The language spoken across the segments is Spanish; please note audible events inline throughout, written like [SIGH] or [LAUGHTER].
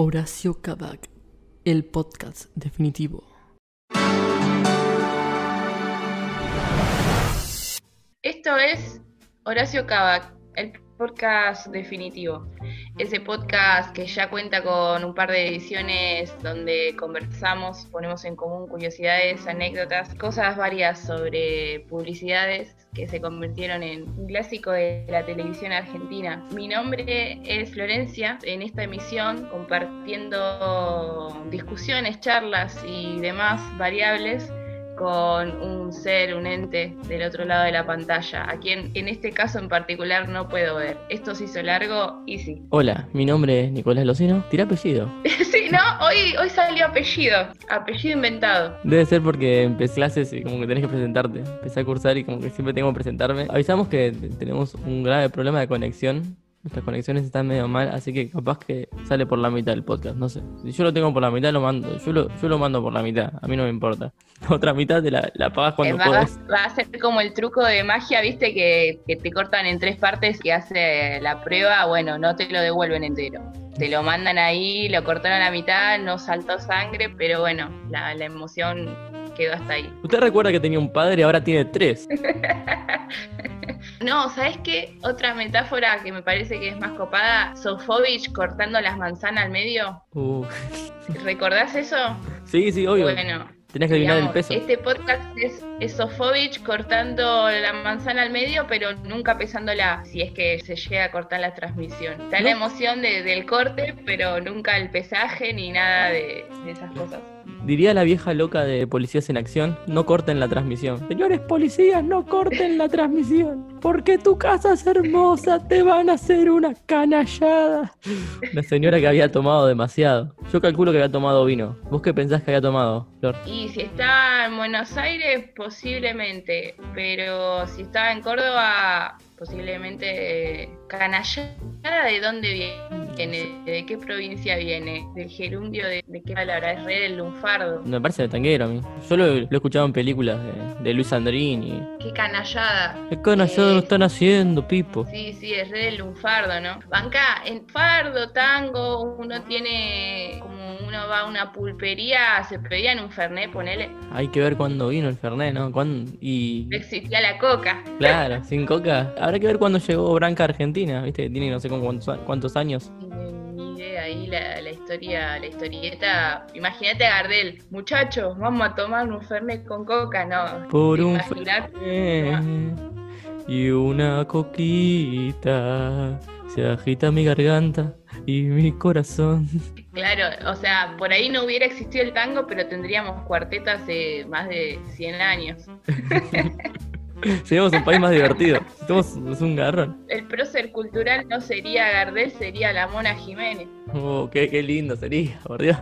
Horacio Kabak, el podcast definitivo. Esto es Horacio Kabak, el podcast definitivo. Ese podcast que ya cuenta con un par de ediciones donde conversamos, ponemos en común curiosidades, anécdotas, cosas varias sobre publicidades que se convirtieron en un clásico de la televisión argentina. Mi nombre es Florencia, en esta emisión compartiendo discusiones, charlas y demás variables con un ser, un ente del otro lado de la pantalla, a quien en este caso en particular no puedo ver. Esto se hizo largo y sí. [LAUGHS] Hola, mi nombre es Nicolás Locino. Tira apellido. sí, ¿no? Hoy, hoy salió apellido. Apellido inventado. Debe ser porque empecé clases y como que tenés que presentarte. Empecé a cursar y como que siempre tengo que presentarme. Avisamos que tenemos un grave problema de conexión Nuestras conexiones están medio mal, así que capaz que sale por la mitad del podcast, no sé. Si yo lo tengo por la mitad, lo mando. Yo lo, yo lo mando por la mitad, a mí no me importa. [LAUGHS] La otra mitad te la, la pagas cuando va, Va a ser como el truco de magia, viste, que, que te cortan en tres partes que hace la prueba, bueno, no te lo devuelven entero te lo mandan ahí, lo cortaron a la mitad, no saltó sangre, pero bueno, la, la emoción quedó hasta ahí. ¿Usted recuerda que tenía un padre y ahora tiene tres? [LAUGHS] no, ¿sabes qué? Otra metáfora que me parece que es más copada, Sofovich cortando las manzanas al medio. Uh. ¿Recordás eso? Sí, sí, obvio. Bueno, Tenías que adivinar el peso. Este podcast es, Sofovich cortando la manzana al medio, pero nunca pesándola, si es que se llega a cortar la transmisión. Está la emoción del corte, pero nunca el pesaje ni nada de esas cosas. Diría la vieja loca de Policías en Acción, no corten la transmisión. Señores policías, no corten la transmisión. Porque tu casa es hermosa, te van a hacer una canallada. La señora que había tomado demasiado. Yo calculo que había tomado vino. ¿Vos qué pensás que había tomado, Flor? Y si está en Buenos Aires, posiblemente. Pero si está en Córdoba, posiblemente canallada de dónde viene, de qué provincia viene, del gerundio de, qué palabra, es re del lunfardo. Me parece de tanguero a mí. Yo lo, he escuchado en películas de, Luis Andrini. Qué canallada. Qué canallada lo están haciendo, Pipo. Sí, sí, es re del lunfardo, ¿no? Banca, en fardo, tango, uno tiene como uno va a una pulpería, se pedían un fernet, ponele. Hay que ver cuándo vino el fernet, ¿no? ¿Cuándo? Y... Existía la coca. Claro, [LAUGHS] sin coca. Habrá que ver cuándo llegó Branca a Argentina, ¿viste? Tiene no sé cuántos, años. Ni idea, ahí la, historia, la historieta. Imagínate a Gardel, muchachos, vamos a tomar un fernet con coca, ¿no? Por un fernet y una coquita, se agita mi garganta y mi corazón. Claro, o sea, por ahí no hubiera existido el tango, pero tendríamos cuartetas de más de 100 años. [LAUGHS] Seríamos un país más divertido. Somos un garrón. El prócer cultural no sería Gardel, sería la Mona Jiménez. Oh, qué, lindo sería, por Dios.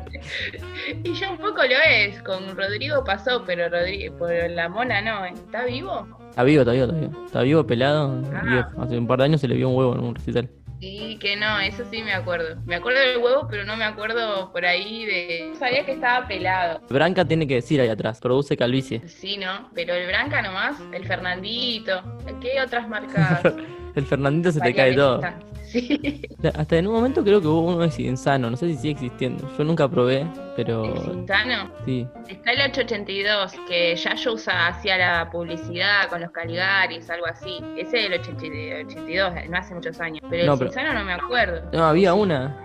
[LAUGHS] y ya un poco lo es. Con Rodrigo pasó, pero Rodrigo, por la Mona no. ¿Está vivo? Está vivo, está vivo, está vivo. Está vivo, pelado. Ah. Hace un par de años se le vio un huevo en un recital. Sí, que no, eso sí me acuerdo. Me acuerdo del huevo, pero no me acuerdo por ahí de. Sabía que estaba pelado. Branca tiene que decir ahí atrás, produce calvicie. Sí, ¿no? Pero el Branca nomás, el Fernandito. ¿Qué otras marcas? [LAUGHS] el Fernandito se te cae todo. Hasta en un momento creo que hubo uno de Insano, no sé si sigue existiendo. Yo nunca probé, pero. ¿Insano? Sí. Está el 882, que ya yo usa hacía la publicidad con los Caligaris, algo así. Ese es el 82, no hace muchos años. Pero el Insano no me acuerdo. No, había una.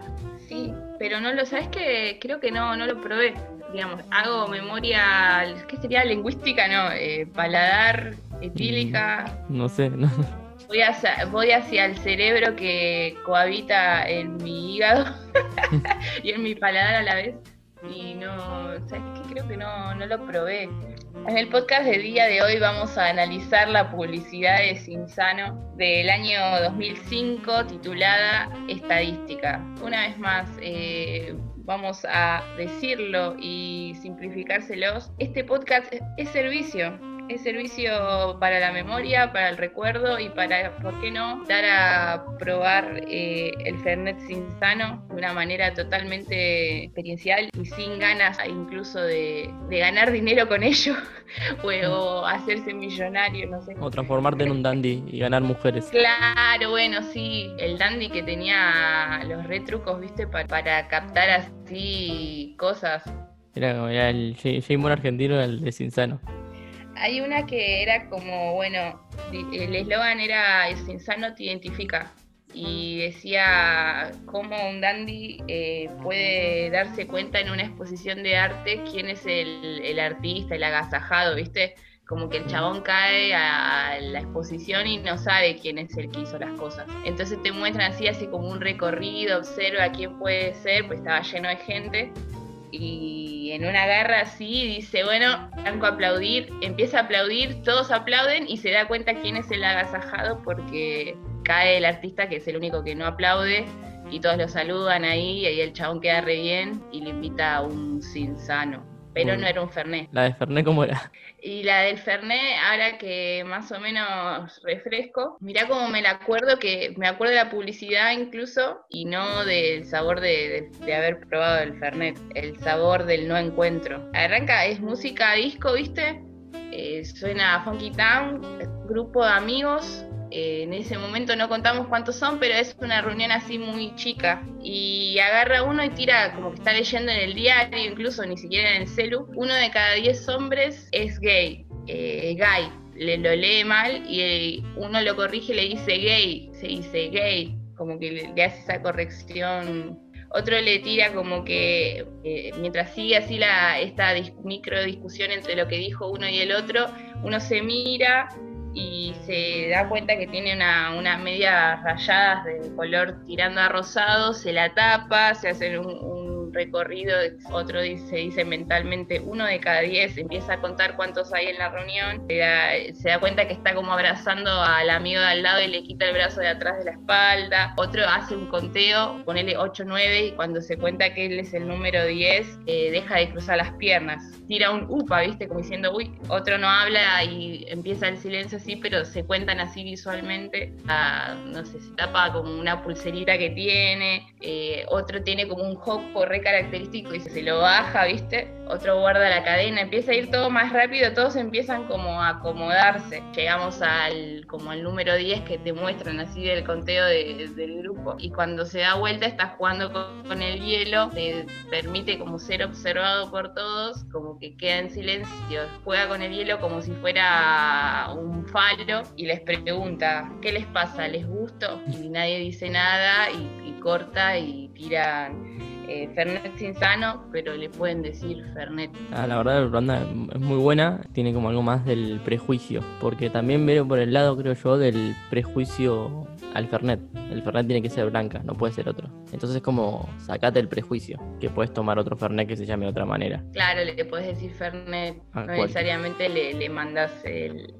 Sí, pero no lo sabes que creo que no, no lo probé. Digamos, hago memoria, ¿qué sería? Lingüística, no, eh, paladar, etílica. No sé, [LAUGHS] no. Voy hacia, voy hacia el cerebro que cohabita en mi hígado [LAUGHS] y en mi paladar a la vez. Y no, ¿sabes qué? Creo que no, no lo probé. En el podcast del día de hoy vamos a analizar la publicidad de Sinsano del año 2005 titulada Estadística. Una vez más, eh, vamos a decirlo y simplificárselos. Este podcast es servicio, Es servicio para la memoria, para el recuerdo y para, ¿por qué no?, dar a probar eh, el Fernet Sano de una manera totalmente experiencial y sin ganas incluso de, ganar dinero con ello [LAUGHS] o, hacerse millonario, no sé. O transformarte en un dandy y ganar mujeres. Claro, bueno, sí, el dandy que tenía los retrucos, ¿viste? para, para captar así cosas. Era como el J argentino, el de Sinsano. Hay una que era como, bueno, el eslogan era Sinsano te identifica. Y decía cómo un dandy eh, puede darse cuenta en una exposición de arte quién es el, el artista, el agasajado, ¿viste? como que el chabón cae a la exposición y no sabe quién es el que hizo las cosas. Entonces te muestran así, así como un recorrido, observa quién puede ser, pues estaba lleno de gente. Y en una garra así dice, bueno, Franco aplaudir, empieza a aplaudir, todos aplauden y se da cuenta quién es el agasajado porque cae el artista que es el único que no aplaude y todos lo saludan ahí y ahí el chabón queda re bien y le invita a un sinsano pero no era un Fernet. ¿La de Fernet cómo era? Y la del Fernet, ahora que más o menos refresco, mirá cómo me la acuerdo, que me acuerdo de la publicidad incluso, y no del sabor de, haber probado el Fernet, el sabor del no encuentro. Arranca, es música disco, ¿viste? Eh, suena Funky Town, grupo de amigos, eh, en ese momento no contamos cuántos son, pero es una reunión así muy chica. Y agarra uno y tira, como que está leyendo en el diario, incluso ni siquiera en el celu. Uno de cada diez hombres es gay, eh, gay. Le lo lee mal y eh, uno lo corrige y le dice gay, se dice gay, como que le, hace esa corrección otro le tira como que mientras sigue así la, esta micro discusión entre lo que dijo uno y el otro, uno se mira y se da cuenta que tiene una, unas medias rayadas de color tirando a rosado, se la tapa, se hace un recorrido, otro dice, dice mentalmente uno de cada diez, empieza a contar cuántos hay en la reunión, se da, cuenta que está como abrazando al amigo de al lado y le quita el brazo de atrás de la espalda, otro hace un conteo, ponele 8, 9 y cuando se cuenta que él es el número 10, eh, deja de cruzar las piernas, tira un upa, viste, como diciendo, uy, otro no habla y empieza el silencio así, pero se cuentan así visualmente, no sé, se tapa como una pulserita que tiene, eh, otro tiene como un hop característico y se lo baja, ¿viste? Otro guarda la cadena, empieza a ir todo más rápido, todos empiezan como a acomodarse. Llegamos al como al número 10 que te muestran así del conteo del grupo y cuando se da vuelta está jugando con, el hielo, te permite como ser observado por todos, como que queda en silencio, juega con el hielo como si fuera un falo y les pregunta, ¿qué les pasa? ¿Les gusto? Y nadie dice nada y, y corta y tiran eh, Fernet Sinsano, pero le pueden decir Fernet. Ah, la verdad, la banda es muy buena, tiene como algo más del prejuicio, porque también veo por el lado, creo yo, del prejuicio al Fernet. El Fernet tiene que ser blanca, no puede ser otro. Entonces es como, sacate el prejuicio, que puedes tomar otro Fernet que se llame de otra manera. Claro, le puedes decir Fernet, ah, no necesariamente le, le mandas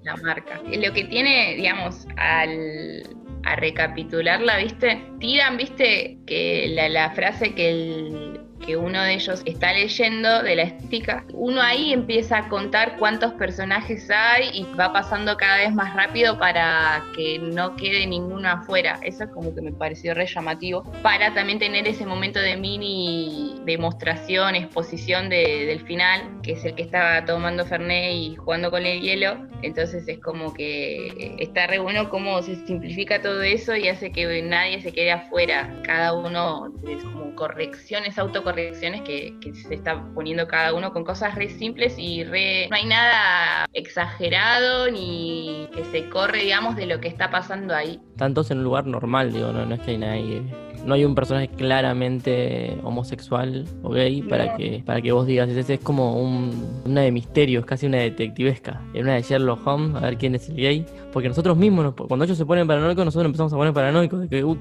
la marca. Lo que tiene, digamos, al a recapitularla, ¿viste? Tiran, ¿viste? Que la, la frase que el que uno de ellos está leyendo de la estética, uno ahí empieza a contar cuántos personajes hay y va pasando cada vez más rápido para que no quede ninguno afuera. Eso es como que me pareció re llamativo. Para también tener ese momento de mini demostración, exposición del final, que es el que estaba tomando Fernet y jugando con el hielo. Entonces es como que está re bueno cómo se simplifica todo eso y hace que nadie se quede afuera. Cada uno es como correcciones, autocorrecciones correcciones que, se está poniendo cada uno con cosas re simples y re. No hay nada exagerado ni que se corre, digamos, de lo que está pasando ahí. Tantos en un lugar normal, digo, no, no es que hay nadie no hay un personaje claramente homosexual o gay para que para que vos digas ese es como un, una de misterios casi una detectivesca es una de Sherlock Holmes a ver quién es el gay porque nosotros mismos cuando ellos se ponen paranoicos nosotros empezamos a poner paranoicos de que, uh,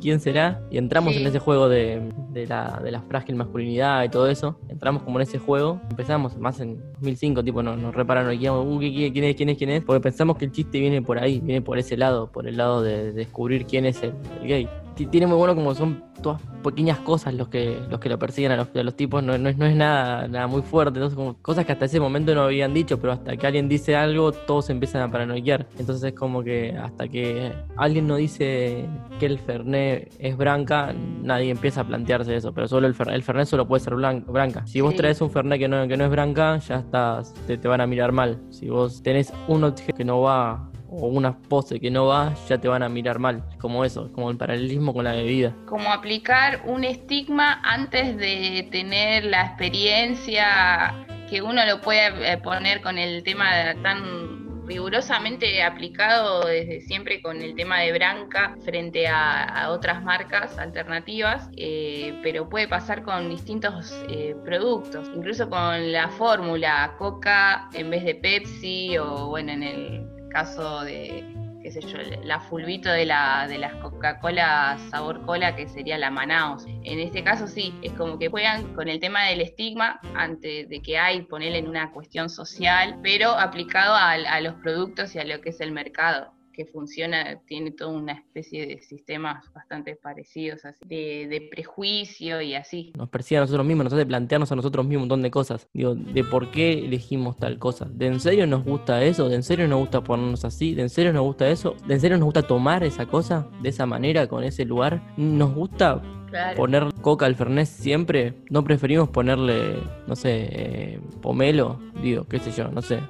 quién será y entramos en ese juego de, de, la, de la frágil masculinidad y todo eso. Entramos como en ese juego empezamos más en 2005 tipo nos, nos reparanoiqueamos uh, quién es quién es quién es porque pensamos que el chiste viene por ahí viene por ese lado por el lado de, descubrir quién es el gay tiene muy bueno como son todas pequeñas cosas los que los que lo persiguen a los, a los tipos, no, no, es, no es nada, nada muy fuerte, entonces como cosas que hasta ese momento no habían dicho, pero hasta que alguien dice algo, todos empiezan a paranoiar. Entonces es como que hasta que alguien no dice que el Fernet es branca, nadie empieza a plantearse eso, pero solo el, fer, el Fernet solo puede ser blanca. branca. Si vos Sí. traes un Fernet que no, que no es branca, ya estás, te, te van a mirar mal. Si vos tenés un objeto que no va o una pose que no va, ya te van a mirar mal. Como eso, como el paralelismo con la bebida. como aplicar un estigma antes de tener la experiencia que uno lo puede eh, poner con el tema tan rigurosamente aplicado desde siempre con el tema de Branca frente a, a otras marcas alternativas, eh, pero puede pasar con distintos eh, productos, incluso con la fórmula Coca en vez de Pepsi o bueno, en el caso de qué sé yo, la fulvito de la de las Coca-Cola sabor cola que sería la Manaos. En este caso sí, es como que juegan con el tema del estigma antes de que hay ponerle en una cuestión social, pero aplicado a los productos y a lo que es el mercado que funciona, tiene toda una especie de sistemas bastante parecidos, así, de, de prejuicio y así. Nos persigue a nosotros mismos, nos hace plantearnos a nosotros mismos un montón de cosas. Digo, de por qué elegimos tal cosa. ¿De en serio nos gusta eso? ¿De en serio nos gusta ponernos así? ¿De en serio nos gusta eso? ¿De en serio nos gusta tomar esa cosa de esa manera, con ese lugar? ¿Nos gusta Poner coca al Fernet siempre? ¿No preferimos ponerle, no sé, eh, pomelo? Digo, qué sé yo, no sé.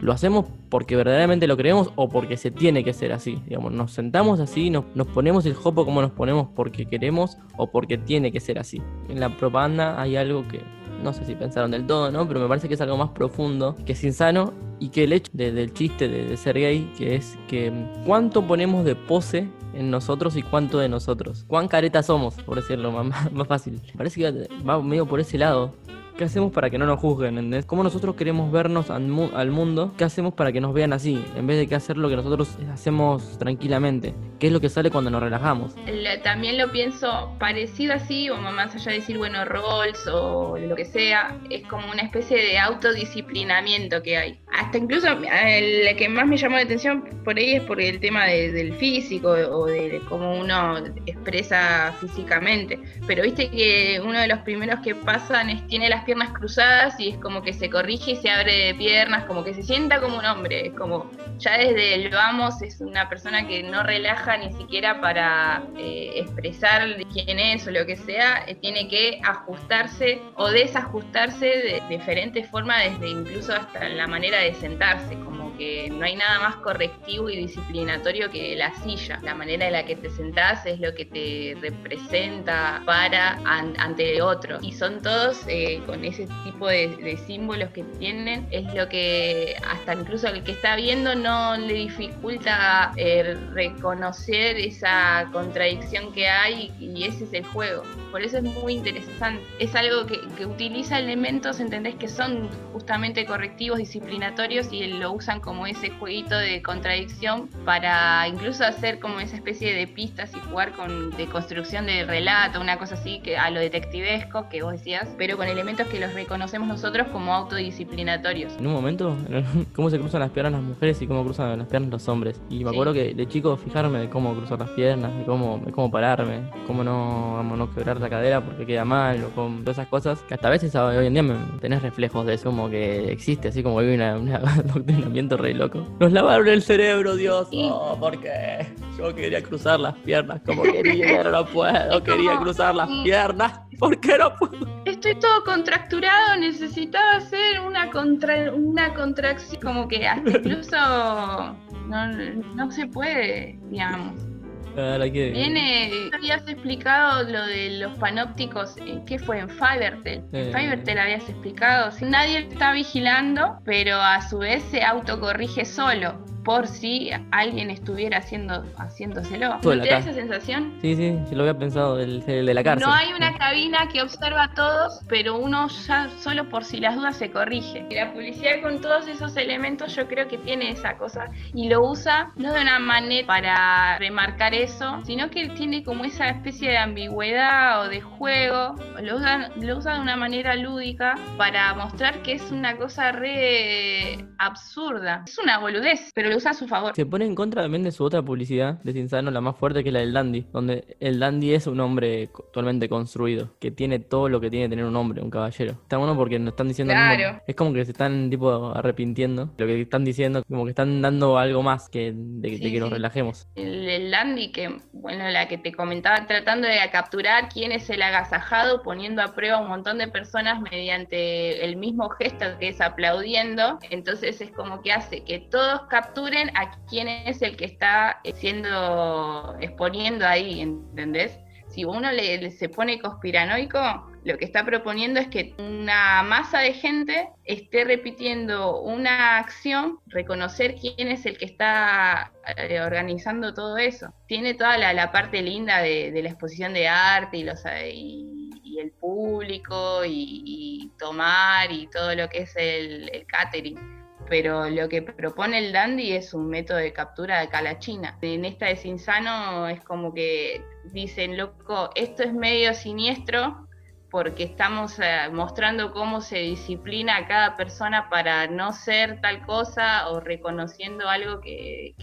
¿Lo hacemos porque verdaderamente lo creemos o porque se tiene que ser así? Digamos, nos sentamos así, nos, nos ponemos el jopo como nos ponemos porque queremos o porque tiene que ser así. En la propaganda hay algo que no sé si pensaron del todo, ¿no? Pero me parece que es algo más profundo, que es insano y que el hecho de- del chiste de, ser gay, que es que mm, cuánto ponemos de pose en nosotros y cuánto de nosotros. Cuán caretas somos, por decirlo más, más- [LAUGHS] más fácil. Parece que va medio por ese lado. ¿Qué hacemos para que no nos juzguen? ¿entendés? ¿Cómo nosotros queremos vernos al, mu- al mundo? ¿Qué hacemos para que nos vean así? En vez de que hacer lo que nosotros hacemos tranquilamente. ¿Qué es lo que sale cuando nos relajamos? La- También lo pienso parecido así, o más allá de decir, bueno, roles o lo que sea, es como una especie de autodisciplinamiento que hay. Hasta incluso el que más me llamó la atención por ahí es por el tema de- del físico o de cómo uno expresa físicamente. Pero viste que uno de los primeros que pasan es tiene las piernas cruzadas y es como que se corrige y se abre de piernas, como que se sienta como un hombre, es como ya desde el vamos es una persona que no relaja ni siquiera para eh, expresar quién es o lo que sea, eh, tiene que ajustarse o desajustarse de diferentes formas, desde incluso hasta la manera de sentarse, como que no hay nada más correctivo y disciplinatorio que la silla. La manera en la que te sentás es lo que te representa para an- ante otro. Y son todos eh, con ese tipo de, de símbolos que tienen, es lo que hasta incluso el que está viendo no le dificulta eh, reconocer esa contradicción que hay y ese es el juego. Por eso es muy interesante. Es algo que, que utiliza elementos, entendés, que son justamente correctivos, disciplinatorios y lo usan ese jueguito de contradicción para incluso hacer como esa especie de pistas y jugar con de construcción de relato, una cosa así que a lo detectivesco que vos decías, pero con elementos que los reconocemos nosotros como autodisciplinatorios. En un momento, [LAUGHS] cómo se cruzan las piernas las mujeres y cómo cruzan las piernas los hombres. Y me Sí. acuerdo que de chico fijarme de cómo cruzar las piernas, de cómo, de cómo pararme, cómo no, cómo no quebrar la cadera porque queda mal, o con todas esas cosas, que hasta a veces hoy en día me, tenés reflejos de eso, como que existe, así como hay [LAUGHS] un adoctrinamiento re loco. Nos lavaron el cerebro, Dios. Oh, ¿por qué? Yo quería cruzar las piernas como [LAUGHS] quería, pero no puedo. Quería cruzar las sí. piernas. ¿Por qué no puedo? Estoy todo contracturado, necesitaba hacer una contra una contracción, como que hasta [LAUGHS] incluso no, no se puede, digamos. Que- Viene, habías explicado lo de los panópticos, eh, ¿qué fue? En Fivertel. Eh. En Fivertel habías explicado, si nadie está vigilando, pero a su vez se autocorrige solo, por si alguien estuviera haciendo, haciéndoselo. Todo ¿No la te da esa sensación? Sí, sí, yo lo había pensado, el, el de la cárcel. No hay una cabina que observa a todos, pero uno ya solo por si las dudas se corrige. Y la publicidad con todos esos elementos yo creo que tiene esa cosa y lo usa no de una manera para remarcar eso, sino que tiene como esa especie de ambigüedad o de juego. Lo usa, lo usa de una manera lúdica para mostrar que es una cosa re absurda. Es una boludez, pero lo usa a su favor. Se pone en contra también de su otra publicidad de Cinsano, la más fuerte que es la del Dandy, donde el Dandy es un hombre totalmente construido, que tiene todo lo que tiene que tener un hombre, un caballero. Está bueno porque nos están diciendo. Claro. es como que se están tipo arrepintiendo. Lo que están diciendo, como que están dando algo más que de, de Sí, que nos sí. relajemos. El, el Dandy, que, bueno, la que te comentaba, tratando de capturar quién es el agasajado, poniendo a prueba a un montón de personas mediante el mismo gesto que es aplaudiendo. Entonces es como que hace que todos capturen a quién es el que está eh, siendo, exponiendo ahí, ¿entendés? Si uno le, se pone conspiranoico, lo que está proponiendo es que una masa de gente esté repitiendo una acción, reconocer quién es el que está eh, organizando todo eso. Tiene toda la, parte linda de, de la exposición de arte y, los, eh, y, y el público y, tomar y todo lo que es el catering. Pero lo que propone el Dandy es un método de captura de calachina. En esta de Cinsano es como que dicen, loco, esto es medio siniestro, porque estamos eh, mostrando cómo se disciplina a cada persona para no ser tal cosa o reconociendo algo que,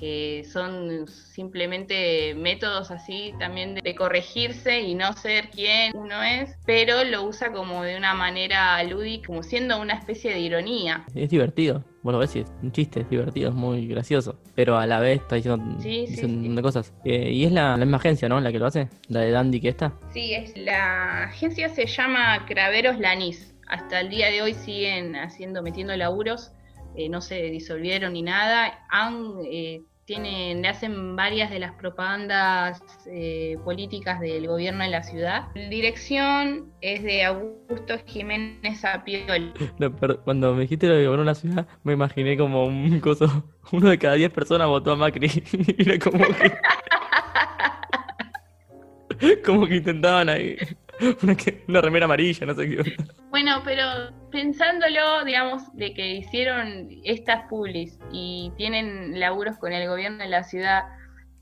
son simplemente métodos así también de, de corregirse y no ser quien uno es, pero lo usa como de una manera lúdica, como siendo una especie de ironía. Es divertido. Vos lo ves y es un chiste, es divertido, es muy gracioso. Pero a la vez está diciendo, Sí, sí, sí. montón de cosas. Eh, y es la, la misma agencia, ¿no? La que lo hace. La de Dandy que está. Sí, es, la agencia se llama Craveros Lanís. Hasta el día de hoy siguen haciendo, metiendo laburos, eh, no se disolvieron ni nada. Han, eh, tienen, le hacen varias de las propagandas eh, políticas del gobierno de la ciudad. La dirección es de Augusto Jiménez Apiol. [LAUGHS] Cuando me dijiste lo de gobierno de la ciudad, me imaginé como un coso. [LAUGHS] Uno de cada diez personas votó a Macri. [LAUGHS] Era como que. como que intentaban ahí. [LAUGHS] Una, que- una remera amarilla, no sé qué. Bueno, pero pensándolo, digamos, de que hicieron estas publis y tienen laburos con el gobierno de la ciudad,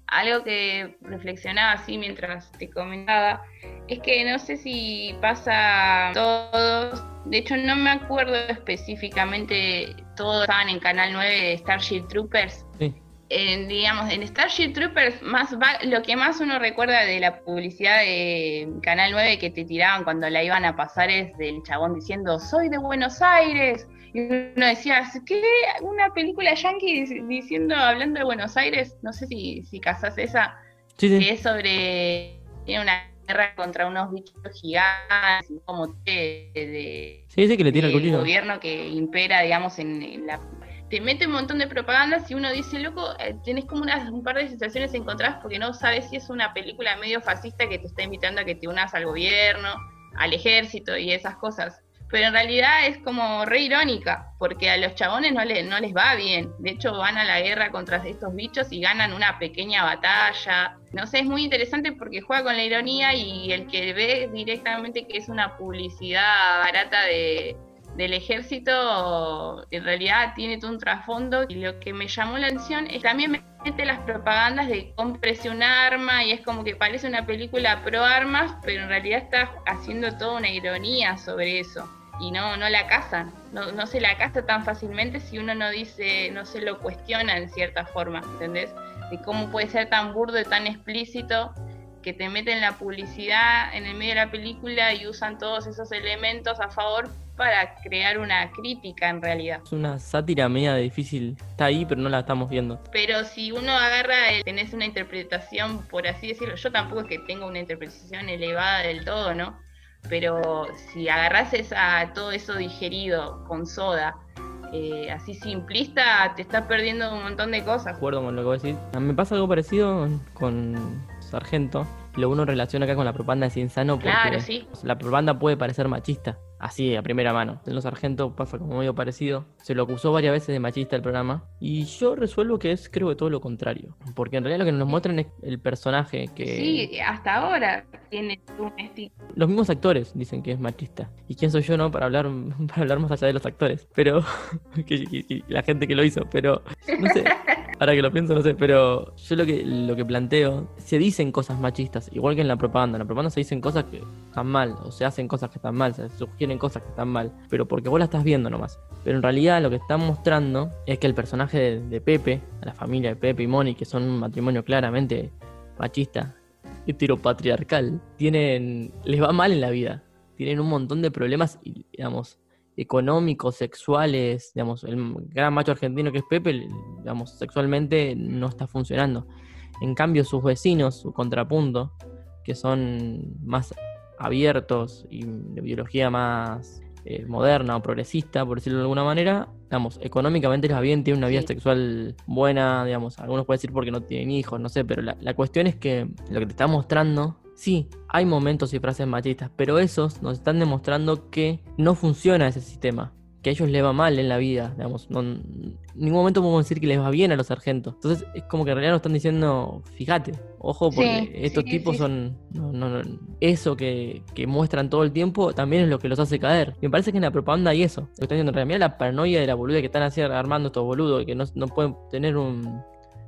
algo que reflexionaba así mientras te comentaba, es que no sé si pasa todos, de hecho no me acuerdo específicamente, todos estaban en Canal 9 de Starship Troopers, Sí. En, digamos, en Starship Troopers, más va- lo que más uno recuerda de la publicidad de Canal 9 que te tiraban cuando la iban a pasar es del chabón diciendo, soy de Buenos Aires. Y uno decía, ¿qué? Una película yankee dic- diciendo, hablando de Buenos Aires, no sé si, si casás esa, Sí, sí. que es sobre, tiene una guerra contra unos bichos gigantes, como de, de, Sí, sí, que le tira el gobierno que impera, digamos, en, en la... Te mete un montón de propagandas y uno dice, loco, eh, tenés como unas, un par de sensaciones encontradas porque no sabes si es una película medio fascista que te está invitando a que te unas al gobierno, al ejército y esas cosas. Pero en realidad es como re irónica, porque a los chabones no, le- no les va bien. De hecho, van a la guerra contra estos bichos y ganan una pequeña batalla. No sé, es muy interesante porque juega con la ironía y el que ve directamente que es una publicidad barata de, del ejército, en realidad tiene todo un trasfondo. Y lo que me llamó la atención es también mete las propagandas de cómprese un arma y es como que parece una película pro armas, pero en realidad está haciendo toda una ironía sobre eso y no, no la cazan, no, no se la caza tan fácilmente si uno no dice, no se lo cuestiona en cierta forma, ¿entendés? De cómo puede ser tan burdo y tan explícito que te meten la publicidad en el medio de la película y usan todos esos elementos a favor para crear una crítica en realidad. Es una sátira media difícil. Está ahí, pero no la estamos viendo. Pero si uno agarra, el- tenés una interpretación, por así decirlo, yo tampoco es que tenga una interpretación elevada del todo, ¿no? Pero si agarras esa, todo eso digerido con soda, eh, así simplista, te estás perdiendo un montón de cosas. acuerdo con lo que vos decís. A Me pasa algo parecido con Sargento. Lo uno relaciona acá con la propaganda de Cienzano porque Claro, sí. la propaganda puede parecer machista. Así, a primera mano. En los Sargento pasa como medio parecido. Se lo acusó varias veces de machista el programa. Y yo resuelvo que es, creo que todo lo contrario. Porque en realidad lo que nos muestran es el personaje que. Sí, hasta ahora tiene un estilo. Los mismos actores dicen que es machista. ¿Y quién soy yo, no? Para hablar, [LAUGHS] para hablar más allá de los actores. Pero. [LAUGHS] que- que- que- la gente que lo hizo. Pero. No sé. [LAUGHS] Ahora que lo pienso, no sé, pero yo lo que, lo que planteo, se dicen cosas machistas, igual que en la propaganda. En la propaganda se dicen cosas que están mal, o se hacen cosas que están mal, se sugieren cosas que están mal, pero porque vos la estás viendo nomás. Pero en realidad lo que están mostrando es que el personaje de, Pepe, la familia de Pepe y Moni, que son un matrimonio claramente machista, heteropatriarcal, tienen, les va mal en la vida. Tienen un montón de problemas, digamos, económicos, sexuales, digamos, el gran macho argentino que es Pepe, digamos, sexualmente no está funcionando. En cambio, sus vecinos, su contrapunto, que son más abiertos y de biología más eh, moderna o progresista, por decirlo de alguna manera, digamos, económicamente les va bien, tienen una vida Sí. sexual buena, digamos, algunos pueden decir porque no tienen hijos, no sé, pero la, la cuestión es que lo que te está mostrando, sí, hay momentos y frases machistas, pero esos nos están demostrando que no funciona ese sistema. Que a ellos les va mal en la vida, digamos. No, en ningún momento podemos decir que les va bien a los sargentos. Entonces es como que en realidad nos están diciendo, fíjate, ojo, porque Sí, estos sí, tipos sí. son. no, no, no, eso que, que muestran todo el tiempo también es lo que los hace caer. Y me parece que en la propaganda hay eso. Lo que están diciendo en realidad, la paranoia de la boluda que están así armando estos boludos, que no, no pueden tener un.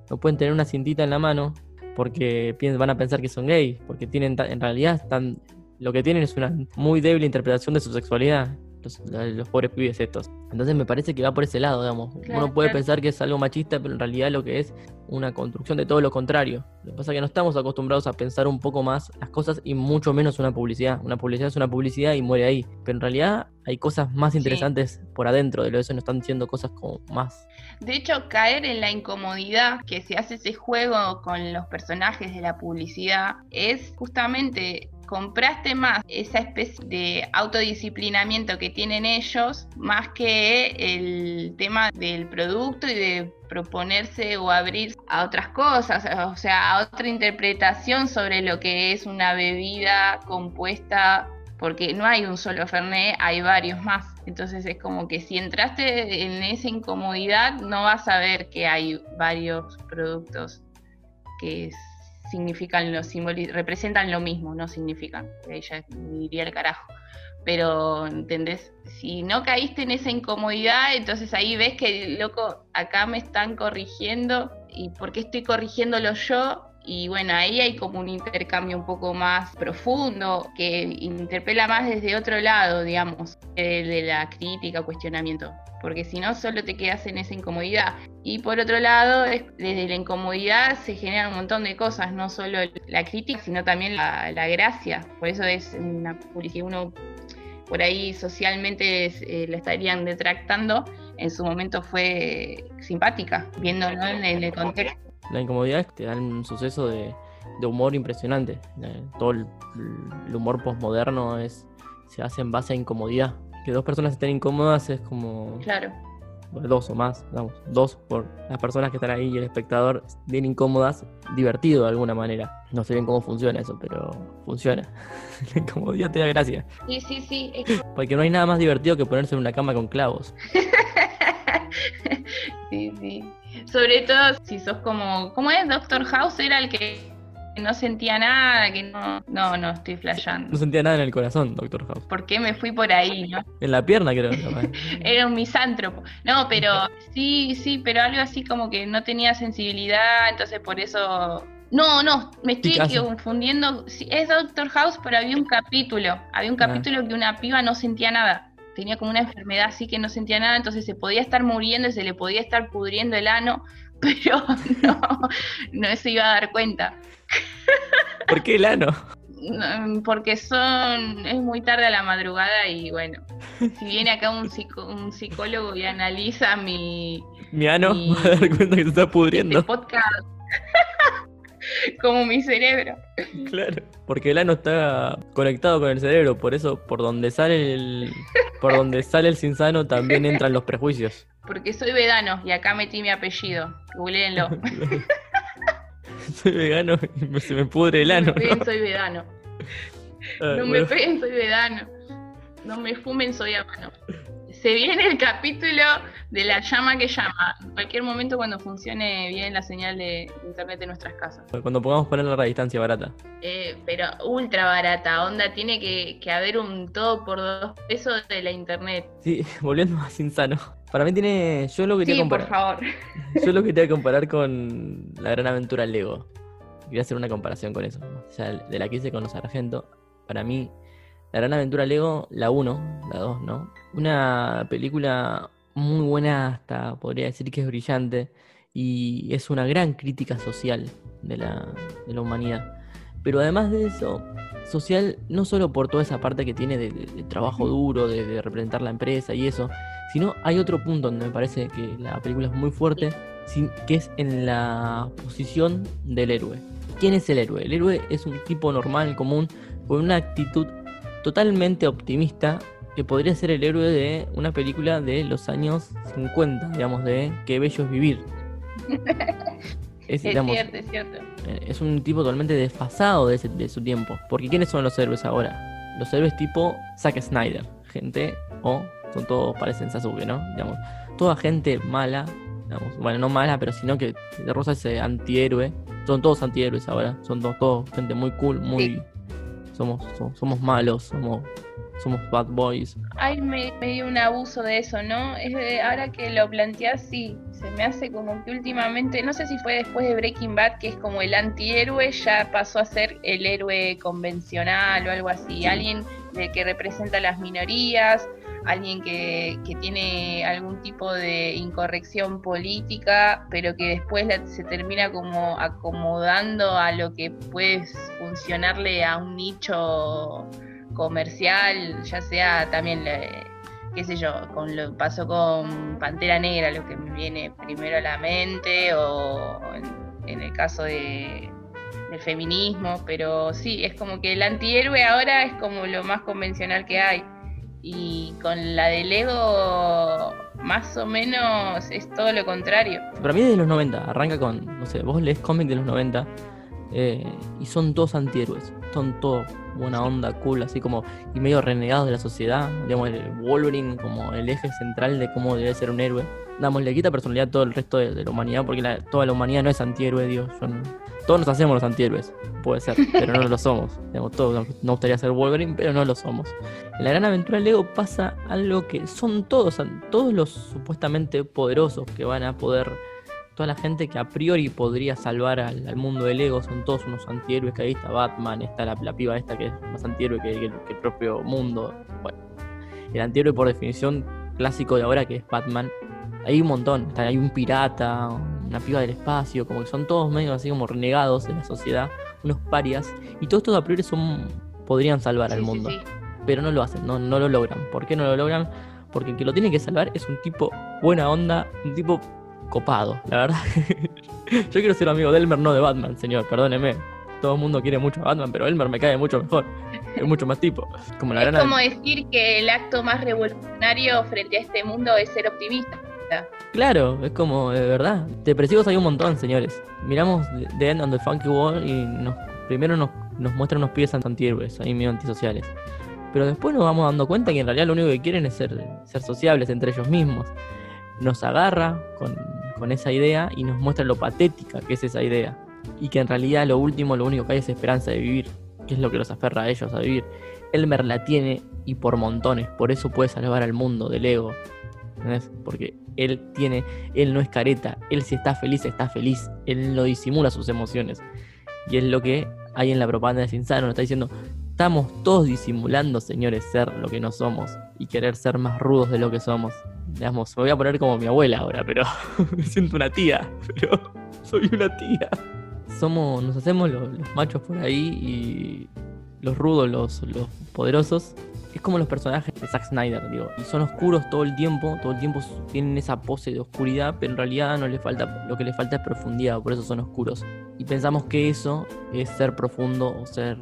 no pueden tener una cintita en la mano porque van a pensar que son gays, porque tienen en realidad están lo que tienen es una muy débil interpretación de su sexualidad. Los, los pobres pibes estos. Entonces me parece que va por ese lado, digamos. Claro, Uno puede claro. pensar que es algo machista, pero en realidad lo que es una construcción de todo lo contrario. Lo que pasa es que no estamos acostumbrados a pensar un poco más las cosas y mucho menos una publicidad. Una publicidad es una publicidad y muere ahí. Pero en realidad hay cosas más Sí. interesantes por adentro de lo de eso, nos están diciendo cosas como más. De hecho, caer en la incomodidad que se hace ese juego con los personajes de la publicidad es justamente compraste más esa especie de autodisciplinamiento que tienen ellos más que el tema del producto y de proponerse o abrir a otras cosas, o sea, a otra interpretación sobre lo que es una bebida compuesta porque no hay un solo Fernet, hay varios más. Entonces es como que si entraste en esa incomodidad, no vas a ver que hay varios productos que significan lo simboli- representan lo mismo, no significan. Ahí diría el carajo. Pero, ¿entendés? Si no caíste en esa incomodidad, entonces ahí ves que, loco, acá me están corrigiendo y por qué estoy corrigiéndolo yo y bueno, ahí hay como un intercambio un poco más profundo que interpela más desde otro lado, digamos, de la crítica, cuestionamiento. Porque si no, solo te quedas en esa incomodidad. Y por otro lado, es- desde la incomodidad se generan un montón de cosas, no solo la crítica, sino también la, la gracia. Por eso es una publicidad, uno por ahí socialmente eh, la estarían detractando. En su momento fue simpática, viéndolo en el contexto. La incomodidad es que te dan un suceso de, de humor impresionante. Eh, Todo el, el humor posmoderno es, se hace en base a incomodidad. Que dos personas estén incómodas es como Claro. dos o más, digamos, dos por las personas que están ahí y el espectador bien incómodas, divertido de alguna manera. No sé bien cómo funciona eso, pero funciona. [LAUGHS] La incomodidad te da gracia. Sí, sí, sí. Porque no hay nada más divertido que ponerse en una cama con clavos. [LAUGHS] [LAUGHS] sí, sí. Sobre todo si sos como. ¿Cómo es? Doctor House era el que no sentía nada, que no. No, no, estoy No flasheando. sentía nada en el corazón, Doctor House. ¿Por qué me fui por ahí, no? En la pierna, creo. [LAUGHS] Era un misántropo. No, pero sí, sí, pero algo así como que no tenía sensibilidad, entonces por eso. No, no, me estoy confundiendo. Sí, es Doctor House, pero había un capítulo. Había un Ah. capítulo que una piba no sentía nada. Tenía como una enfermedad así que no sentía nada, entonces se podía estar muriendo y se le podía estar pudriendo el ano, [LAUGHS] pero no, no se iba a dar cuenta. ¿Por qué el ano? No, porque son es muy tarde a la madrugada y bueno, si viene acá un, psico- un psicólogo y analiza mi Mi ano Y- [LAUGHS] va a dar cuenta que se está este pudriendo. podcast [LAUGHS] como mi cerebro. [LAUGHS] Claro. Porque el ano está conectado con el cerebro, por eso por donde sale el por donde sale el sinsano también entran los prejuicios. Porque soy vedano y acá metí mi apellido. Googleenlo. [LAUGHS] Soy vegano y se me pudre el No ano. me peguen, soy vedano. Ah, No me peguen, soy vedano. No me fumen, soy habano. Se viene el capítulo de la llama que llama. En cualquier momento cuando funcione bien la señal de internet de nuestras casas. Cuando podamos poner la distancia barata. Eh, pero ultra barata, onda, tiene que, que haber un todo por dos pesos de la internet. Sí, [LAUGHS] volviendo más insano. Para mí tiene. Yo lo quería Sí, por comparar. favor. [LAUGHS] Yo lo quería comparar con la gran aventura Lego. Quería hacer una comparación con eso. O sea, de la que hice con los sargentos. Para mí, la gran aventura Lego, la 1, la 2, ¿no? Una película muy buena, hasta podría decir que es brillante. Y es una gran crítica social de la, de la humanidad. Pero además de eso, social no solo por toda esa parte que tiene de, de- de trabajo duro, de, de representar la empresa y eso, sino hay otro punto donde me parece que la película es muy fuerte, sin- que es en la posición del héroe. ¿Quién es el héroe? El héroe es un tipo normal, común, con una actitud totalmente optimista, que podría ser el héroe de una película de los años 50, digamos, de Qué bello es vivir. [LAUGHS] Es, Es digamos, cierto, es cierto. eh, es un tipo totalmente desfasado de, ese- de su tiempo. Porque ¿quiénes son los héroes ahora? Los héroes tipo Zack Snyder. Gente, o son todos, parecen Sasuke, ¿no? Digamos, toda gente mala. Digamos, bueno, no mala, pero sino que de rosa ese antihéroe. Son todos antihéroes ahora. Son todos, todos gente muy cool, muy... Somos, so- somos malos, somos, somos bad boys. Hay me- medio un abuso de eso, ¿no? Es de- ahora que lo planteas, sí, se me hace como que últimamente, no sé si fue después de Breaking Bad, que es como el antihéroe, ya pasó a ser el héroe convencional o algo así, Sí. alguien de que representa a las minorías, alguien que, que tiene algún tipo de incorrección política, pero que después la- se termina como acomodando a lo que puede funcionarle a un nicho comercial, ya sea también, le- qué sé yo, con lo pasó con Pantera Negra, lo que me viene primero a la mente, o en, en el caso de, del feminismo, pero sí, es como que el antihéroe ahora es como lo más convencional que hay. Y con la del ego, más o menos es todo lo contrario. Para mí es de los 90, arranca con, no sé, vos lees cómics de los 90 eh, y son todos antihéroes, son todos buena onda, cool, así como, y medio renegados de la sociedad, digamos, el Wolverine como el eje central de cómo debe ser un héroe. Damos, le quita personalidad a todo el resto de, de la humanidad, porque la- toda la humanidad no es antihéroe, yo no- todos nos hacemos los antihéroes, puede ser, pero no lo somos. [LAUGHS] Digamos, todos nos gustaría ser Wolverine, pero no lo somos. En la gran aventura Lego pasa algo que son todos, todos los supuestamente poderosos que van a poder, toda la gente que a priori podría salvar al, mundo del Lego, son todos unos antihéroes, que ahí está Batman, está la, piba esta que es más antihéroe que, el, propio mundo. Bueno, el antihéroe por definición clásico de ahora que es Batman, hay un montón, hay un pirata, una piba del espacio, como que son todos medio así como renegados de la sociedad, unos parias, y todos estos a priori son, podrían salvar al sí, mundo sí. pero no lo hacen, no, no lo logran. ¿Por qué no lo logran? Porque el que lo tiene que salvar es un tipo buena onda, un tipo copado, la verdad. [LAUGHS] Yo quiero ser amigo de Elmer, no de Batman, señor, perdóneme. Todo el mundo quiere mucho a Batman, pero Elmer me cae mucho mejor. [LAUGHS] Es mucho más tipo. Como la Es gran como decir que el acto más revolucionario frente a este mundo es ser optimista. Claro, es como, de verdad. Depresivos hay un montón, señores. Miramos The End on the Funky Wall y nos, primero nos, nos muestran unos pibes antihéroes, ahí medio antisociales. Pero después nos vamos dando cuenta que en realidad lo único que quieren es ser, ser sociables entre ellos mismos. Nos agarra con, con esa idea y nos muestra lo patética que es esa idea. Y que en realidad lo último, lo único que hay es esperanza de vivir, que es lo que los aferra a ellos a vivir. Elmer la tiene y por montones, por eso puede salvar al mundo del ego. ¿Entendés? Porque él tiene, él no es careta, él si está feliz, está feliz, él no disimula sus emociones. Y es lo que hay en la propaganda de Sinsano, nos está diciendo, estamos todos disimulando, señores, ser lo que no somos y querer ser más rudos de lo que somos. Digamos, me voy a poner como mi abuela ahora, pero [LAUGHS] me siento una tía, [LAUGHS] pero soy una tía. Somos, nos hacemos lo- los, machos por ahí y los rudos, los, los poderosos, es como los personajes de Zack Snyder, digo, y son oscuros todo el tiempo, todo el tiempo tienen esa pose de oscuridad, pero en realidad no les falta, lo que les falta es profundidad, por eso son oscuros. Y pensamos que eso es ser profundo o ser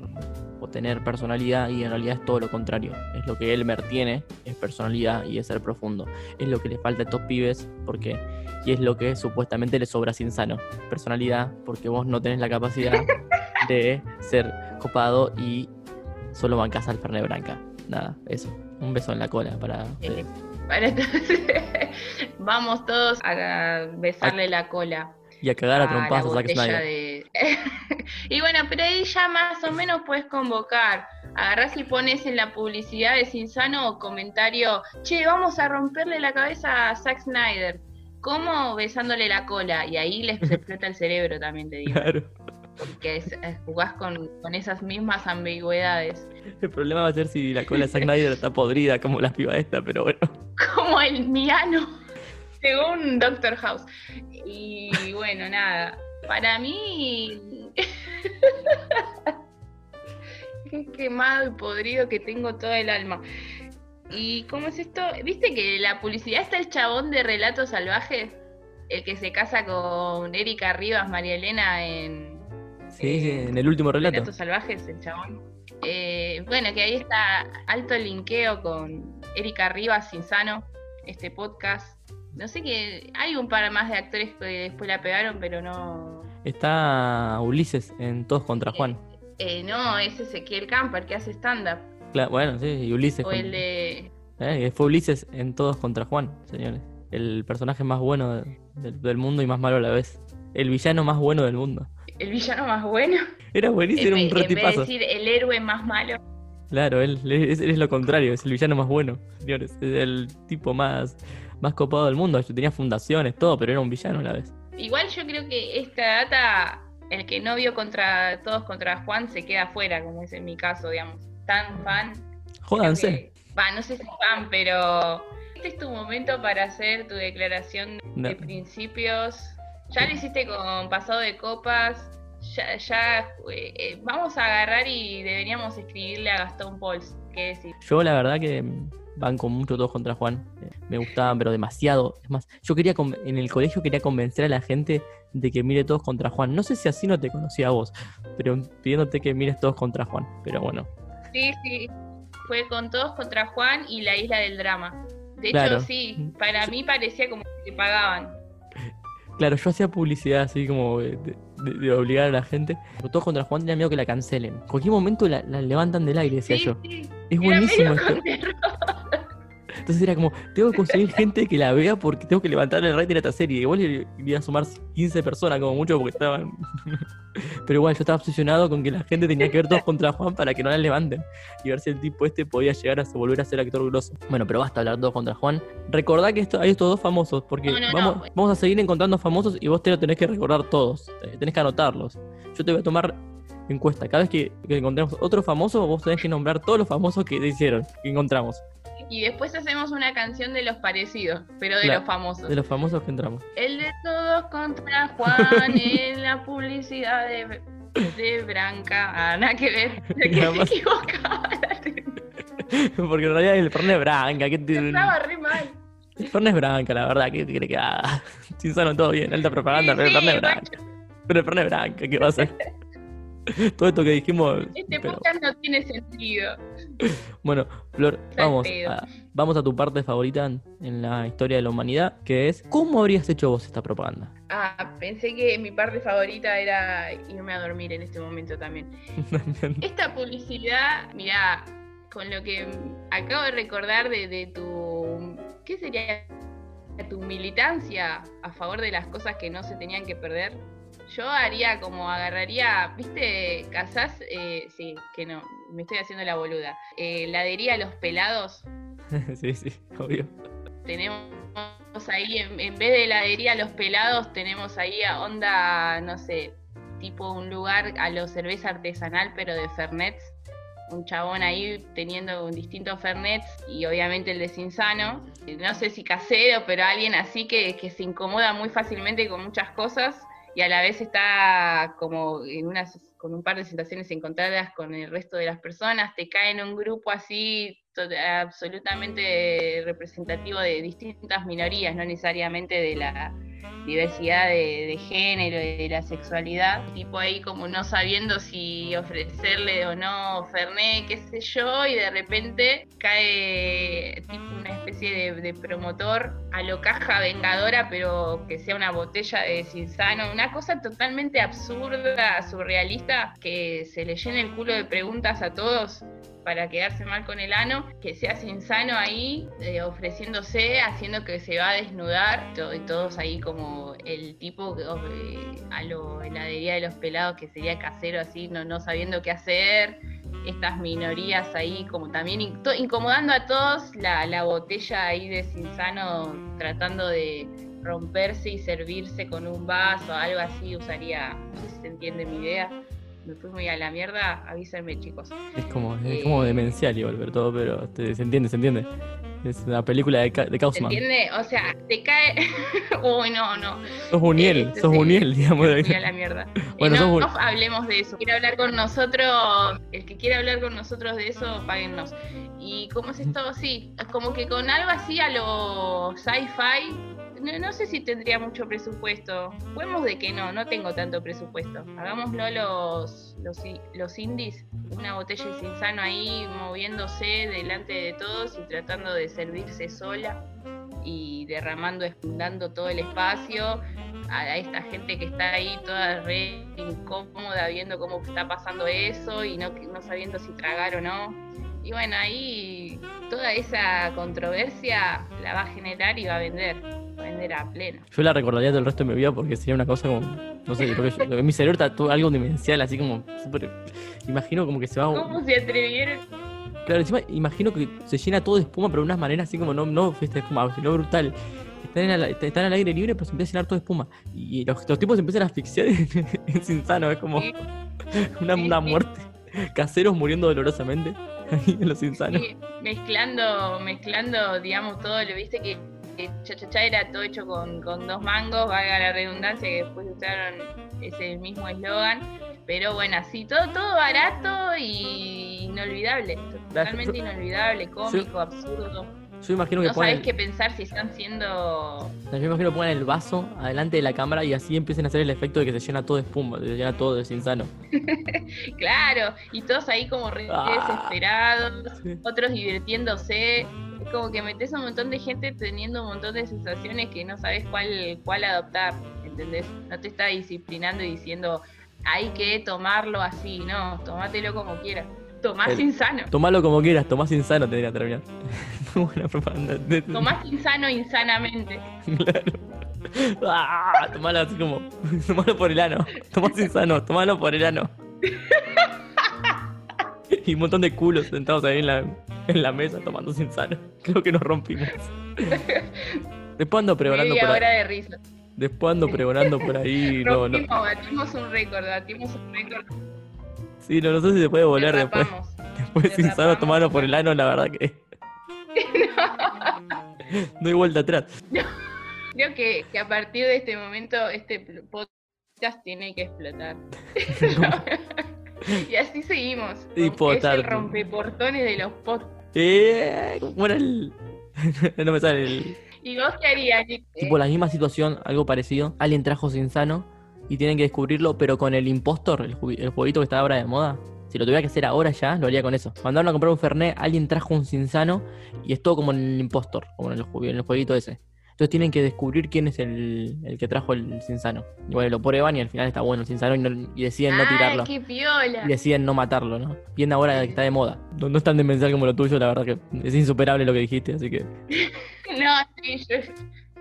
o tener personalidad y en realidad es todo lo contrario. Es lo que Elmer tiene, es personalidad y es ser profundo. Es lo que le falta a estos pibes porque y es lo que supuestamente le sobra sin sano. Personalidad porque vos no tenés la capacidad [LAUGHS] de ser copado y solo bancás al Fernet Branca. Nada, eso. Un beso en la cola para ustedes. Para entonces, [LAUGHS] vamos todos a besarle la cola. Y a cagar a trompadas a Zack Snyder. de- [LAUGHS] y bueno, pero ahí ya más o menos puedes convocar agarrás y pones en la publicidad de Sinsano comentario, che, vamos a romperle la cabeza a Zack Snyder. ¿Cómo? Besándole la cola. Y ahí les [LAUGHS] explota el cerebro también, te digo. Claro. Porque es- es- jugás con, con esas mismas ambigüedades. El problema va a ser si la cola de Zack Snyder está podrida como la piba esta, pero bueno. [LAUGHS] Como el miano, según Doctor House. Y bueno, nada. Para mí. [LAUGHS] Qué quemado y podrido que tengo todo el alma. ¿Y cómo es esto? ¿Viste que la publicidad está el chabón de Relatos Salvajes? El que se casa con Erika Rivas, María Elena en Sí, sí, Eh, en el último relato. Relatos Salvajes, el chabón. Eh, bueno, que ahí está alto linkeo con Erika Rivas, Insano, este podcast. No sé que hay un par más de actores que después la pegaron, pero no. Está Ulises en Todos contra Juan. Eh, no, es Ezequiel Camper que hace stand-up. Claro, bueno, sí, y Ulises. O con- el de. Eh, fue Ulises en Todos contra Juan, señores. El personaje más bueno de- del- del mundo y más malo a la vez. El villano más bueno del mundo. El villano más bueno. Era buenísimo, En, era un vez- en vez de retipazo. decir el héroe más malo. Claro, él, él es, él es lo contrario, es el villano más bueno, señores. Es el tipo más, más copado del mundo. Tenía fundaciones, todo, pero era un villano a la vez. Igual yo creo que esta data, el que no vio contra todos contra Juan se queda afuera, como es en mi caso, digamos. Tan fan. Jódanse. Va, no sé si fan, pero este es tu momento para hacer tu declaración No. de principios. Ya lo hiciste con pasado de copas. Ya, ya eh, eh, vamos a agarrar y deberíamos escribirle a Gastón Pauls. ¿Qué decir? Yo la verdad que mm, van con mucho todos contra Juan. Eh, Me gustaban, pero demasiado. Es más, yo quería en el colegio quería convencer a la gente de que mire todos contra Juan. No sé si así no te conocía a vos, pero pidiéndote que mires todos contra Juan. Pero bueno, Sí, sí. Fue con todos contra Juan y la isla del drama. De hecho, sí, para mí parecía como que pagaban. Claro, yo hacía publicidad así como de, de- de obligar a la gente. Todos contra Juan tenía miedo que la cancelen. En cualquier momento la, la levantan del aire, decía Sí, yo. sí. Es Era buenísimo esto. Entonces era como, tengo que conseguir gente que la vea porque tengo que levantar el rating de esta serie. Igual iba a sumar 15 personas como mucho porque estaban... [LAUGHS] Pero igual yo estaba obsesionado con que la gente tenía que ver todos contra Juan para que no la levanten. Y ver si el tipo este podía llegar a volver a ser actor grosso. Bueno, pero basta hablar todos contra Juan. Recordá que esto, hay estos dos famosos porque No, no, no, vamos, pues. vamos a seguir encontrando famosos y vos te lo tenés que recordar todos. Tenés que anotarlos. Yo te voy a tomar encuesta. Cada vez que, que encontremos otro famoso, vos tenés que nombrar todos los famosos que te hicieron, que encontramos. Y después hacemos una canción de los parecidos, pero de Claro, los famosos. De los famosos que entramos. El de todos contra Juan [LAUGHS] en la publicidad de, de Branca. Ah, nada que ver. De [LAUGHS] que se equivocaba. [LAUGHS] Porque en realidad el Fernet es branca. ¿qué te- Estaba re mal. El Fernet es branca, la verdad. ¿Qué quiere que haga? Sin sano todo bien, alta propaganda, Sí, pero el sí, Fernet es branca. Pero el Fernet es branca, ¿qué va a hacer? [LAUGHS] Todo esto que dijimos. Este pero- podcast no tiene sentido. [LAUGHS] Bueno, Flor, vamos a, vamos a tu parte favorita en, en la historia de la humanidad, que es ¿cómo habrías hecho vos esta propaganda? Ah, pensé que mi parte favorita era irme a dormir en este momento también. [LAUGHS] Esta publicidad, mirá, con lo que acabo de recordar de, de tu. ¿Qué sería? Tu militancia a favor de las cosas que no se tenían que perder. Yo haría como agarraría, ¿viste? Casás, eh, sí, que no, me estoy haciendo la boluda. Eh, ladería a los pelados, [LAUGHS] sí, sí, obvio. tenemos ahí, en, en vez de heladería a los pelados, tenemos ahí a onda, no sé, tipo un lugar a lo cerveza artesanal, pero de Fernets. Un chabón ahí teniendo un distinto Fernets y obviamente el de Sinsano. No sé si casero, pero alguien así que, que se incomoda muy fácilmente con muchas cosas y a la vez está como en unas con un par de situaciones encontradas con el resto de las personas, te cae en un grupo así absolutamente representativo de distintas minorías, no necesariamente de la diversidad de, género y de la sexualidad, tipo ahí como no sabiendo si ofrecerle o no Fernet, qué sé yo, y de repente cae tipo una especie de, promotor a lo vengadora, pero que sea una botella de Sinsano, una cosa totalmente absurda, surrealista, que se le llene el culo de preguntas a todos para quedarse mal con el ano, que sea Sinsano ahí eh, ofreciéndose, haciendo que se va a desnudar, todos ahí como el tipo que, eh, a lo heladería de los pelados que sería casero así, no, no sabiendo qué hacer, estas minorías ahí, como también incomodando a todos, la, la botella ahí de Cinzano tratando de romperse y servirse con un vaso, algo así, usaría, no sé si se entiende mi idea, me fui muy a la mierda, avísenme chicos. Es como, es como eh, demencial y volver todo, pero se entiende, se entiende. Es una película de, de Kaufman. ¿Se entiende? O sea, te cae. [LAUGHS] Uy, no, no. Sos Uniel, eh, sos digamos. a la mierda. [LAUGHS] Bueno, no, no, hablemos de eso. Quiere hablar con nosotros. El que quiera hablar con nosotros de eso, páguennos. ¿Y cómo es esto? Sí, como que con algo así a lo sci-fi no, sé si tendría mucho presupuesto. Juguemos de que no, no tengo tanto presupuesto. Hagámoslo los, los, los indies, una botella de ahí moviéndose delante de todos y tratando de servirse sola y derramando, espundando todo el espacio a esta gente que está ahí toda re incómoda viendo cómo está pasando eso y no, no sabiendo si tragar o no. Y bueno, ahí toda esa controversia la va a generar y va a vender vender a pleno. Yo la recordaría todo el resto de mi vida porque sería una cosa como, no sé, porque yo, en mi cerebro está todo algo dimensional, así como súper, imagino como que se va... ¿Cómo se atrevieron? Claro, encima imagino que se llena todo de espuma, pero de unas maneras así como no, no esta espuma, sino brutal. Están, en están, al aire libre, pero se empieza a llenar todo de espuma. Y los, tipos se empiezan a asfixiar [LAUGHS] en, Insano, es como una, una muerte. Caseros muriendo dolorosamente [LAUGHS] en los insanos. mezclando, mezclando, digamos, todo, lo viste que Cha Cha Cha era todo hecho con, dos mangos, valga la redundancia, que después usaron ese mismo eslogan. Pero bueno, así, todo, todo barato y inolvidable, totalmente inolvidable, cómico, absurdo. Yo imagino que no sabes qué pensar si están siendo. Yo imagino que pongan el vaso adelante de la cámara y así empiecen a hacer el efecto de que se llena todo de espuma, se llena todo de insano. [LAUGHS] claro, y todos ahí como re ah. desesperados, otros divirtiéndose como que metes a un montón de gente teniendo un montón de sensaciones que no sabes cuál, cuál adoptar, ¿entendés? No te está disciplinando y diciendo, hay que tomarlo así, no, tomátelo como quieras. Tomás insano. Tomalo como quieras, tomás insano tendría que terminar. [LAUGHS] buena propaganda. [LAUGHS] Tomás insano insanamente. [LAUGHS] claro. Ah, tomalo así como. Tomalo por el ano. Tomás insano, tomalo por el ano. [LAUGHS] y un montón de culos sentados ahí en la, en la mesa tomando sin sano. Creo que nos rompimos. [LAUGHS] Después ando pregonando por ahí. de risa. Después ando pregonando por ahí. no, no. batimos un récord, batimos un récord. Sí, no, no sé si se puede volver después. [LAUGHS] Después sin sano tomarlo por el ano, la verdad que. no. no hay vuelta atrás. Creo que, que a partir de este momento este podcast tiene que explotar. [LAUGHS] y así seguimos. es el rompeportones de los podcasts. Eh, ¿Cómo era el.? [LAUGHS] no me sale el. ¿Y vos qué harías? Tipo la misma situación, algo parecido. Alguien trajo Sinsano y tienen que descubrirlo, pero con el impostor, el, el jueguito que está ahora de moda. Si lo tuviera que hacer ahora ya, lo haría con eso. Mandaron a comprar un Fernet, alguien trajo un Sinsano y es todo como en el impostor, como en el, en el jueguito ese. Entonces tienen que descubrir quién es el, el que trajo el Cinsano. Y bueno, lo prueban y al final está bueno el Cinsano y, deciden no tirarlo. Qué piola. Y deciden no matarlo, ¿no? Bien ahora que está de moda. No, no es tan demencial como lo tuyo, la verdad que es insuperable lo que dijiste, así que. [LAUGHS] no, sí, yo.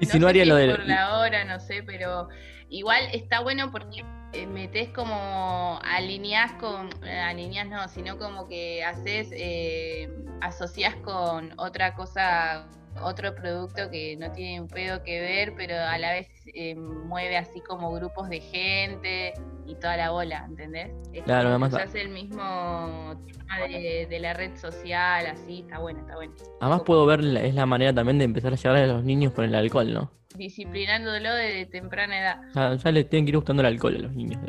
Y si no haría lo de. Por la hora, no sé, pero igual está bueno porque eh, metes como alineás con, eh, alineás no, sino como que haces, eh, asociás con otra cosa otro producto que no tiene un pedo que ver, pero a la vez eh, mueve así como grupos de gente y toda la bola, ¿entendés? claro, además. hace el mismo tema de, la red social, así, está bueno, está bueno. Además, puedo ver, es la manera también de empezar a llegar a los niños con el alcohol, ¿no? Disciplinándolo desde temprana edad. Ya, ya les tienen que ir gustando el alcohol a los niños.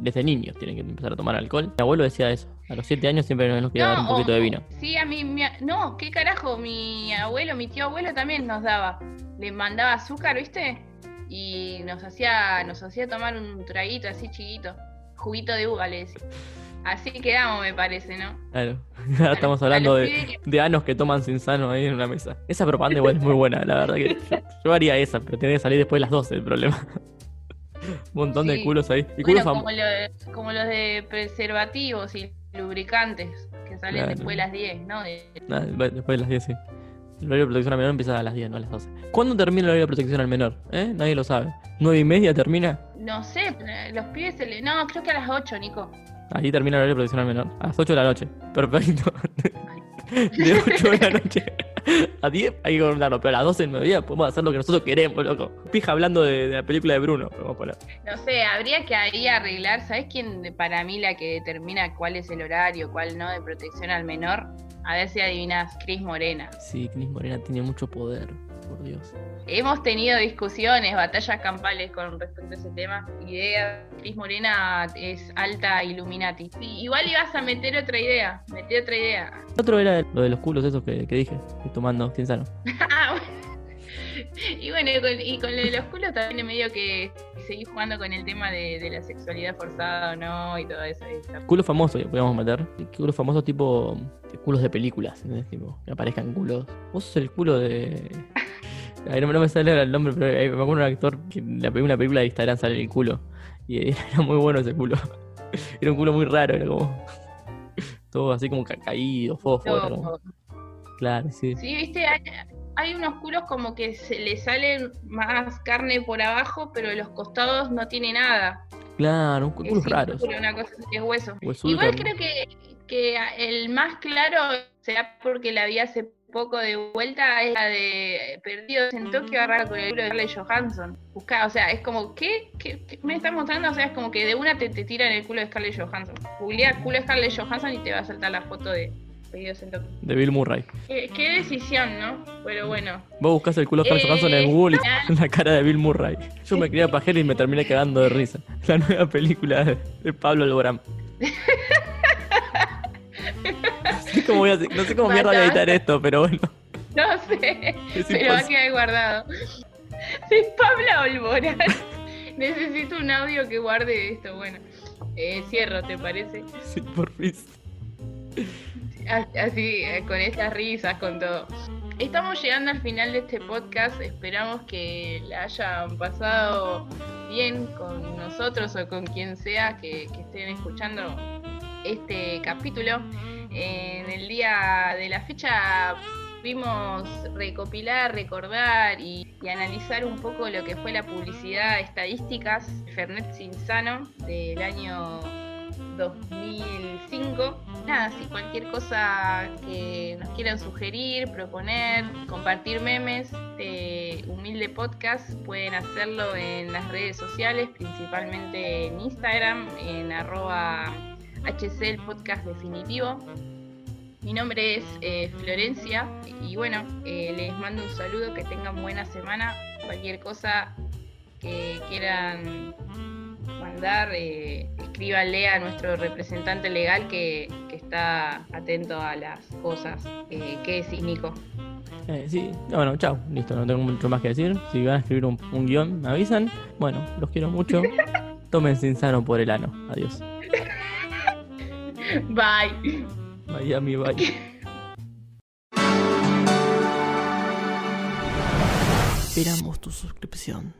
Desde, niños tienen que empezar a tomar alcohol. Mi abuelo decía eso. A los 7 años siempre nos quería dar un poquito de vino. Sí, a mí, no, qué carajo, mi abuelo, mi tío abuelo también nos daba. Le mandaba azúcar, ¿viste? Y nos hacía, nos hacía tomar un traguito así chiquito. Juguito de uva, le decía. Así quedamos, me parece, ¿no? Claro. [LAUGHS] Ahora estamos hablando de, de, anos que toman sin sano ahí en una mesa. Esa propaganda igual es muy buena, la verdad que yo, haría esa, pero tiene que salir después de las 12 el problema. [LAUGHS] Un montón de culos ahí. Y bueno, como, como, los de preservativos y lubricantes, que salen después de las 10, ¿no? Ah, después de las 10, sí. El horario de protección al menor empieza a las 10, no a las 12. ¿Cuándo termina el horario de protección al menor? ¿Eh? Nadie lo sabe. ¿9 y media termina? No sé, los pibes se le... No, creo que a las 8, Nico. Ahí termina el horario profesional menor. A las 8 de la noche. Perfecto. [LAUGHS] De 8 de la noche a 10 hay que contarlo, pero a las 12 del mediodía podemos hacer lo que nosotros queremos, loco. Pija hablando de, de la película de Bruno, vamos a poner. No sé, habría que ahí arreglar, ¿sabes quién para mí la que determina cuál es el horario, cuál no de protección al menor? A ver si adivinas, Cris Morena. Sí, Cris Morena tiene mucho poder, por Dios. Hemos tenido discusiones, batallas campales con respecto a ese tema. Idea, Cris Morena es alta Illuminati. Sí, igual ibas a meter otra idea, metí otra idea. Otro era lo de los culos esos que, que dije, tomando Tienzano. Ah. [LAUGHS] Y bueno, y con, y con lo de los culos también es medio que seguís jugando con el tema de, de la sexualidad forzada o no y todo eso. eso. Culos famosos, podríamos meter. Culos famosos tipo culos de películas, ¿entendés? Tipo, que aparezcan culos. Vos sos el culo de... Ay, no, no me sale el nombre, pero eh, me acuerdo un actor que en la primera película de Instagram sale el culo. Y [LAUGHS] era muy bueno ese culo. [LAUGHS] Era un culo muy raro, era como... [LAUGHS] Todo así como ca- caído, como- No, Claro, sí. Sí, viste, hay, hay unos culos como que se le salen más carne por abajo, pero los costados no tiene nada. Claro, culos raros. cintura, Una cosa así, es hueso. Igual creo que, que el más claro, será porque la vi hace poco de vuelta, es la de Perdidos en Tokio, agarrada con el culo de Scarlett Johansson. Buscá, o sea, es como, ¿qué? ¿Qué, qué me está mostrando? O sea, es como que de una te, te tiran el culo de Scarlett Johansson. Googlea culo de Scarlett Johansson y te va a saltar la foto de Perdidos en Tokio. De Bill Murray. Qué, qué decisión, ¿no? Pero bueno. Vos buscás el culo de Scarlett Eh, Johansson en Google ah. y [LAUGHS] la cara de Bill Murray. Yo me quería pajero y me terminé cagando de risa. La nueva película de, de Pablo Alborán. [LAUGHS] No sé cómo, voy a, no sé cómo mierda voy a editar esto, pero bueno. [LAUGHS] No sé, [LAUGHS] Es pero va a quedar guardado. [LAUGHS] Soy Pablo Olborán. Necesito un audio que guarde esto. Bueno, eh, cierro, ¿te parece? Sí, por fin. Así, eh, con estas risas, con todo. Estamos llegando al final de este podcast. Esperamos que la hayan pasado bien con nosotros o con quien sea que, que estén escuchando este capítulo. En el día de la fecha pudimos recopilar, recordar y, analizar un poco lo que fue la publicidad estadísticas Fernet Sinsano del año 2005. Nada, si cualquier cosa que nos quieran sugerir, proponer, compartir memes de Humilde Podcast, pueden hacerlo en las redes sociales, principalmente en Instagram, en arroba HC el podcast definitivo. Mi nombre es eh, Florencia y bueno, eh, les mando un saludo, que tengan buena semana. Cualquier cosa que quieran mandar, eh, escríbanle a nuestro representante legal que, que está atento a las cosas. Eh, ¿Qué decís, Nico? Eh, sí, no, bueno, chao, listo, no tengo mucho más que decir. Si van a escribir un, un guion, me avisan. Bueno, los quiero mucho. [LAUGHS] Tomen Sinsano por el ano. Adiós. [LAUGHS] Bye. Miami, bye. Esperamos tu suscripción.